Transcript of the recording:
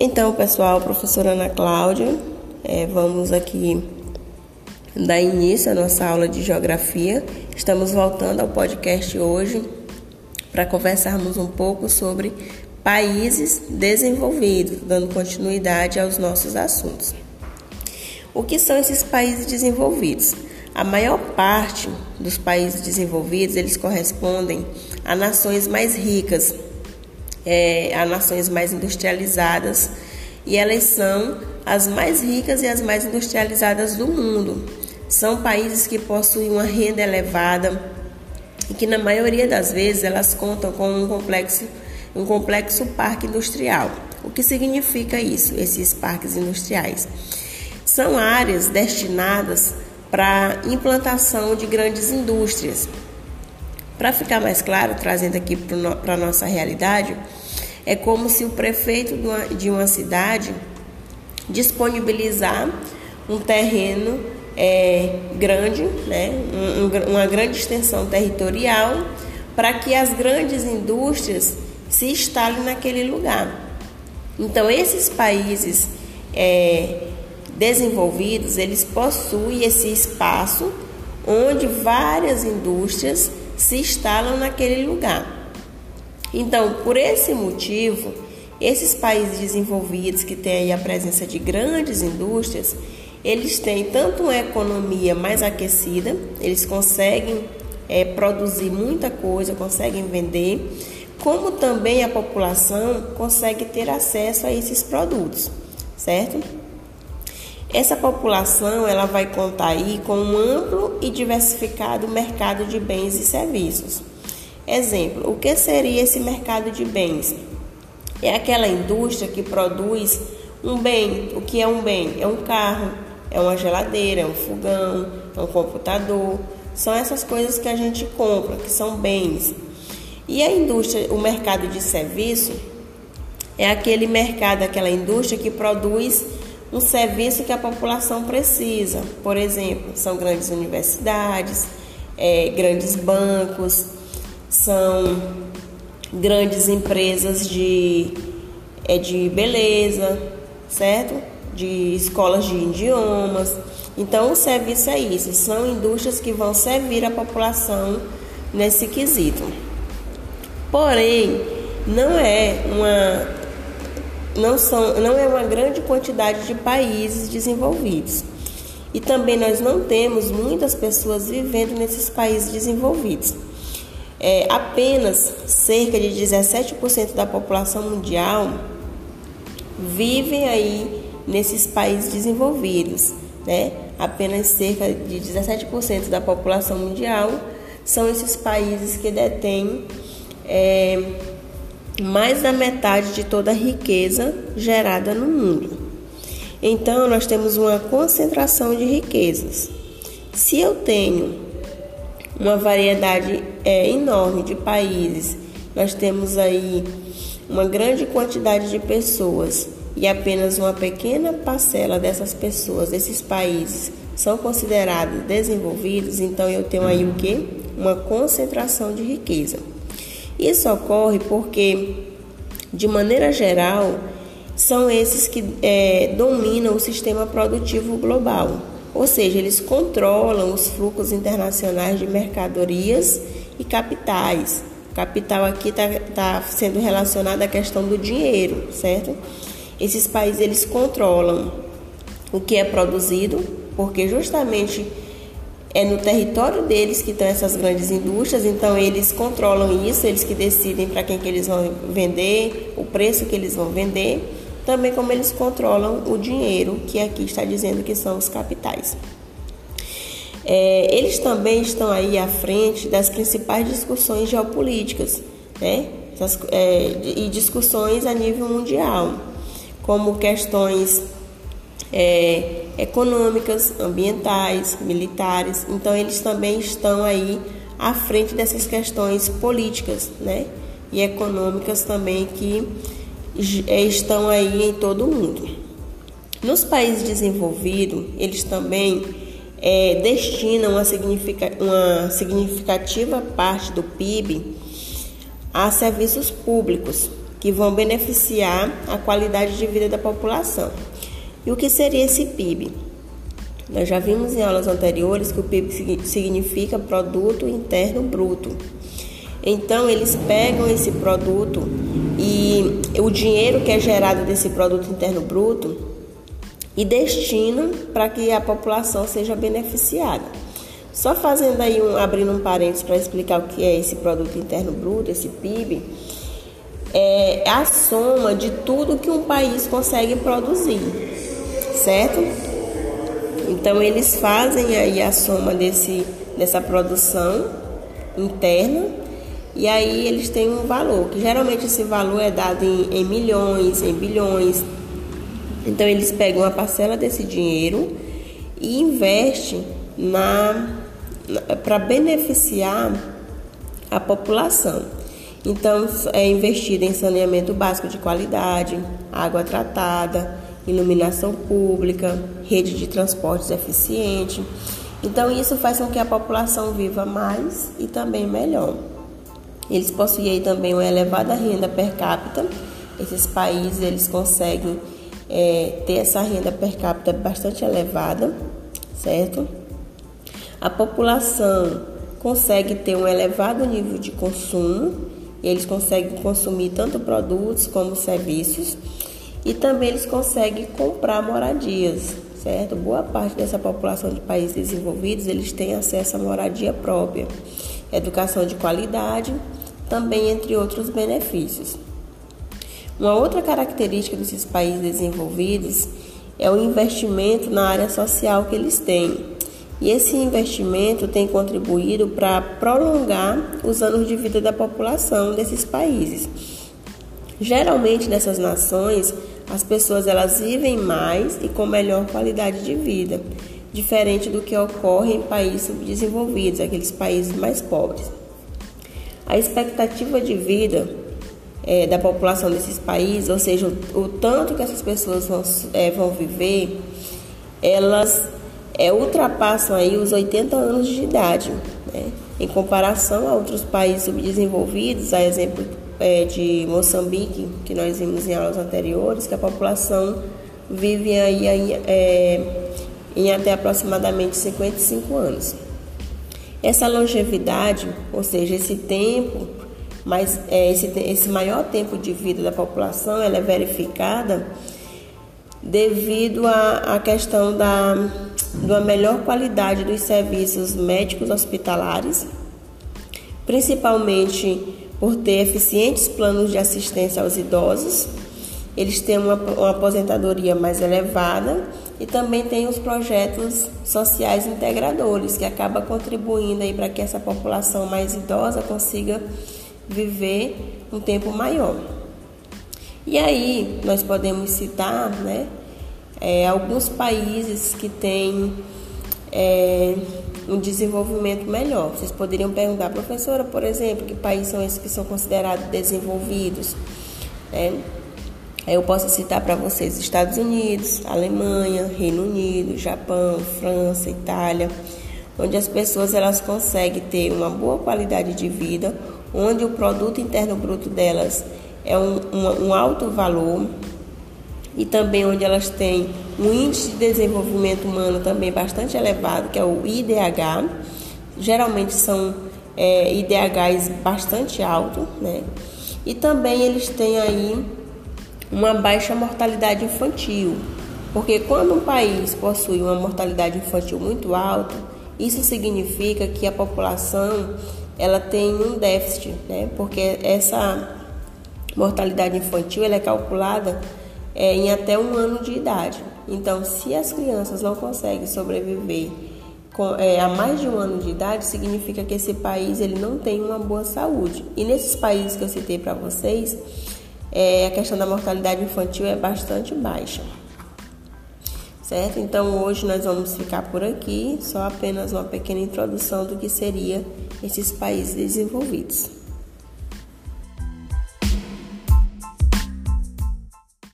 Então, pessoal, professora Ana Cláudia, é, vamos aqui dar início à nossa aula de geografia. Estamos voltando ao podcast hoje para conversarmos um pouco sobre países desenvolvidos, dando continuidade aos nossos assuntos. O que são esses países desenvolvidos? A maior parte dos países desenvolvidos, eles correspondem a nações mais ricas, é, a nações mais industrializadas, e elas são as mais ricas e as mais industrializadas do mundo. São países que possuem uma renda elevada e que na maioria das vezes elas contam com um complexo, um complexo parque industrial. O que significa isso, esses parques industriais? São áreas destinadas para implantação de grandes indústrias. Para ficar mais claro, trazendo aqui para a nossa realidade, é como se o prefeito de uma cidade disponibilizar um terreno é, grande, né, um, uma grande extensão territorial, para que as grandes indústrias se instalem naquele lugar. Então, esses países é, desenvolvidos, eles possuem esse espaço onde várias indústrias se instalam naquele lugar. Então, por esse motivo, esses países desenvolvidos que têm a presença de grandes indústrias, eles têm tanto uma economia mais aquecida, eles conseguem é, produzir muita coisa, conseguem vender, como também a população consegue ter acesso a esses produtos, certo? Essa população ela vai contar aí com um amplo e diversificado mercado de bens e serviços. Exemplo, o que seria esse mercado de bens? É aquela indústria que produz um bem. O que é um bem? É um carro, é uma geladeira, é um fogão, é um computador. São essas coisas que a gente compra, que são bens. E a indústria, o mercado de serviço, é aquele mercado, aquela indústria que produz um serviço que a população precisa. Por exemplo, são grandes universidades, é, grandes bancos, são grandes empresas de, é, de beleza, certo? De escolas de idiomas. Então, o serviço é isso, são indústrias que vão servir a população nesse quesito. Porém, não é uma não, são, não é uma grande quantidade de países desenvolvidos. E também nós não temos muitas pessoas vivendo nesses países desenvolvidos. É, apenas cerca de 17% da população mundial vivem aí nesses países desenvolvidos, né? Apenas cerca de 17% da população mundial são esses países que detêm é, mais da metade de toda a riqueza gerada no mundo. Então, nós temos uma concentração de riquezas. Se eu tenho uma variedade é, enorme de países, nós temos aí uma grande quantidade de pessoas e apenas uma pequena parcela dessas pessoas, desses países, são considerados desenvolvidos, então eu tenho aí o que? Uma concentração de riqueza. Isso ocorre porque, de maneira geral, são esses que é, dominam o sistema produtivo global, ou seja, eles controlam os fluxos internacionais de mercadorias e capitais. O capital aqui está tá sendo relacionado à questão do dinheiro, certo? Esses países eles controlam o que é produzido, porque justamente é no território deles que estão essas grandes indústrias, então eles controlam isso, eles que decidem para quem que eles vão vender, o preço que eles vão vender, também como eles controlam o dinheiro, que aqui está dizendo que são os capitais. É, eles também estão aí à frente das principais discussões geopolíticas, né? Das, é, e discussões a nível mundial, como questões é, econômicas, ambientais, militares. Então eles também estão aí à frente dessas questões políticas, né? E econômicas também que é, estão aí em todo o mundo. Nos países desenvolvidos, eles também é, destinam uma, significa, uma significativa parte do PIB a serviços públicos, que vão beneficiar a qualidade de vida da população. E o que seria esse PIB? Nós já vimos em aulas anteriores que o PIB significa Produto Interno Bruto. Então, eles pegam esse produto e o dinheiro que é gerado desse produto interno bruto e destinam para que a população seja beneficiada. Só fazendo aí um abrindo um parênteses para explicar o que é esse produto interno bruto, esse PIB, é a soma de tudo que um país consegue produzir, certo? Então eles fazem aí a soma desse dessa produção interna e aí eles têm um valor, que geralmente esse valor é dado em, em milhões, em bilhões. Então eles pegam uma parcela desse dinheiro e investem na, na para beneficiar a população. Então é investido em saneamento básico de qualidade, água tratada, iluminação pública, rede de transportes eficiente. Então isso faz com que a população viva mais e também melhor. Eles possuem também uma elevada renda per capita. Esses países eles conseguem é, ter essa renda per capita bastante elevada, certo? A população consegue ter um elevado nível de consumo, eles conseguem consumir tanto produtos como serviços e também eles conseguem comprar moradias, certo? Boa parte dessa população de países desenvolvidos eles têm acesso à moradia própria, educação de qualidade também entre outros benefícios. Uma outra característica desses países desenvolvidos é o investimento na área social que eles têm. E esse investimento tem contribuído para prolongar os anos de vida da população desses países. Geralmente nessas nações, as pessoas elas vivem mais e com melhor qualidade de vida, diferente do que ocorre em países subdesenvolvidos, aqueles países mais pobres. A expectativa de vida é, da população desses países, ou seja, o, o tanto que essas pessoas vão, é, vão viver, elas é, ultrapassam aí os 80 anos de idade, né? em comparação a outros países subdesenvolvidos, a exemplo é, de Moçambique, que nós vimos em aulas anteriores, que a população vive aí, aí é, em até aproximadamente 55 anos. Essa longevidade, ou seja, esse tempo, mas é, esse, esse maior tempo de vida da população, ela é verificada devido à questão da, da melhor qualidade dos serviços médicos hospitalares, principalmente por ter eficientes planos de assistência aos idosos, eles têm uma, uma aposentadoria mais elevada e também tem os projetos sociais integradores, que acaba contribuindo aí para que essa população mais idosa consiga viver um tempo maior. E aí nós podemos citar né, é, alguns países que têm é, um desenvolvimento melhor. Vocês poderiam perguntar, professora, por exemplo, que países são esses que são considerados desenvolvidos? Né? Eu posso citar para vocês Estados Unidos, Alemanha, Reino Unido, Japão, França, Itália, onde as pessoas elas conseguem ter uma boa qualidade de vida, onde o produto interno bruto delas é um, um, um alto valor e também onde elas têm um índice de desenvolvimento humano também bastante elevado, que é o IDH. Geralmente são é, IDHs bastante altos, né? E também eles têm aí uma baixa mortalidade infantil, porque quando um país possui uma mortalidade infantil muito alta, isso significa que a população ela tem um déficit, né? Porque essa mortalidade infantil ela é calculada é, em até um ano de idade. Então, se as crianças não conseguem sobreviver com, é, a mais de um ano de idade, significa que esse país ele não tem uma boa saúde. E nesses países que eu citei para vocês, é, a questão da mortalidade infantil é bastante baixa. Certo? Então hoje nós vamos ficar por aqui, só apenas uma pequena introdução do que seria esses países desenvolvidos.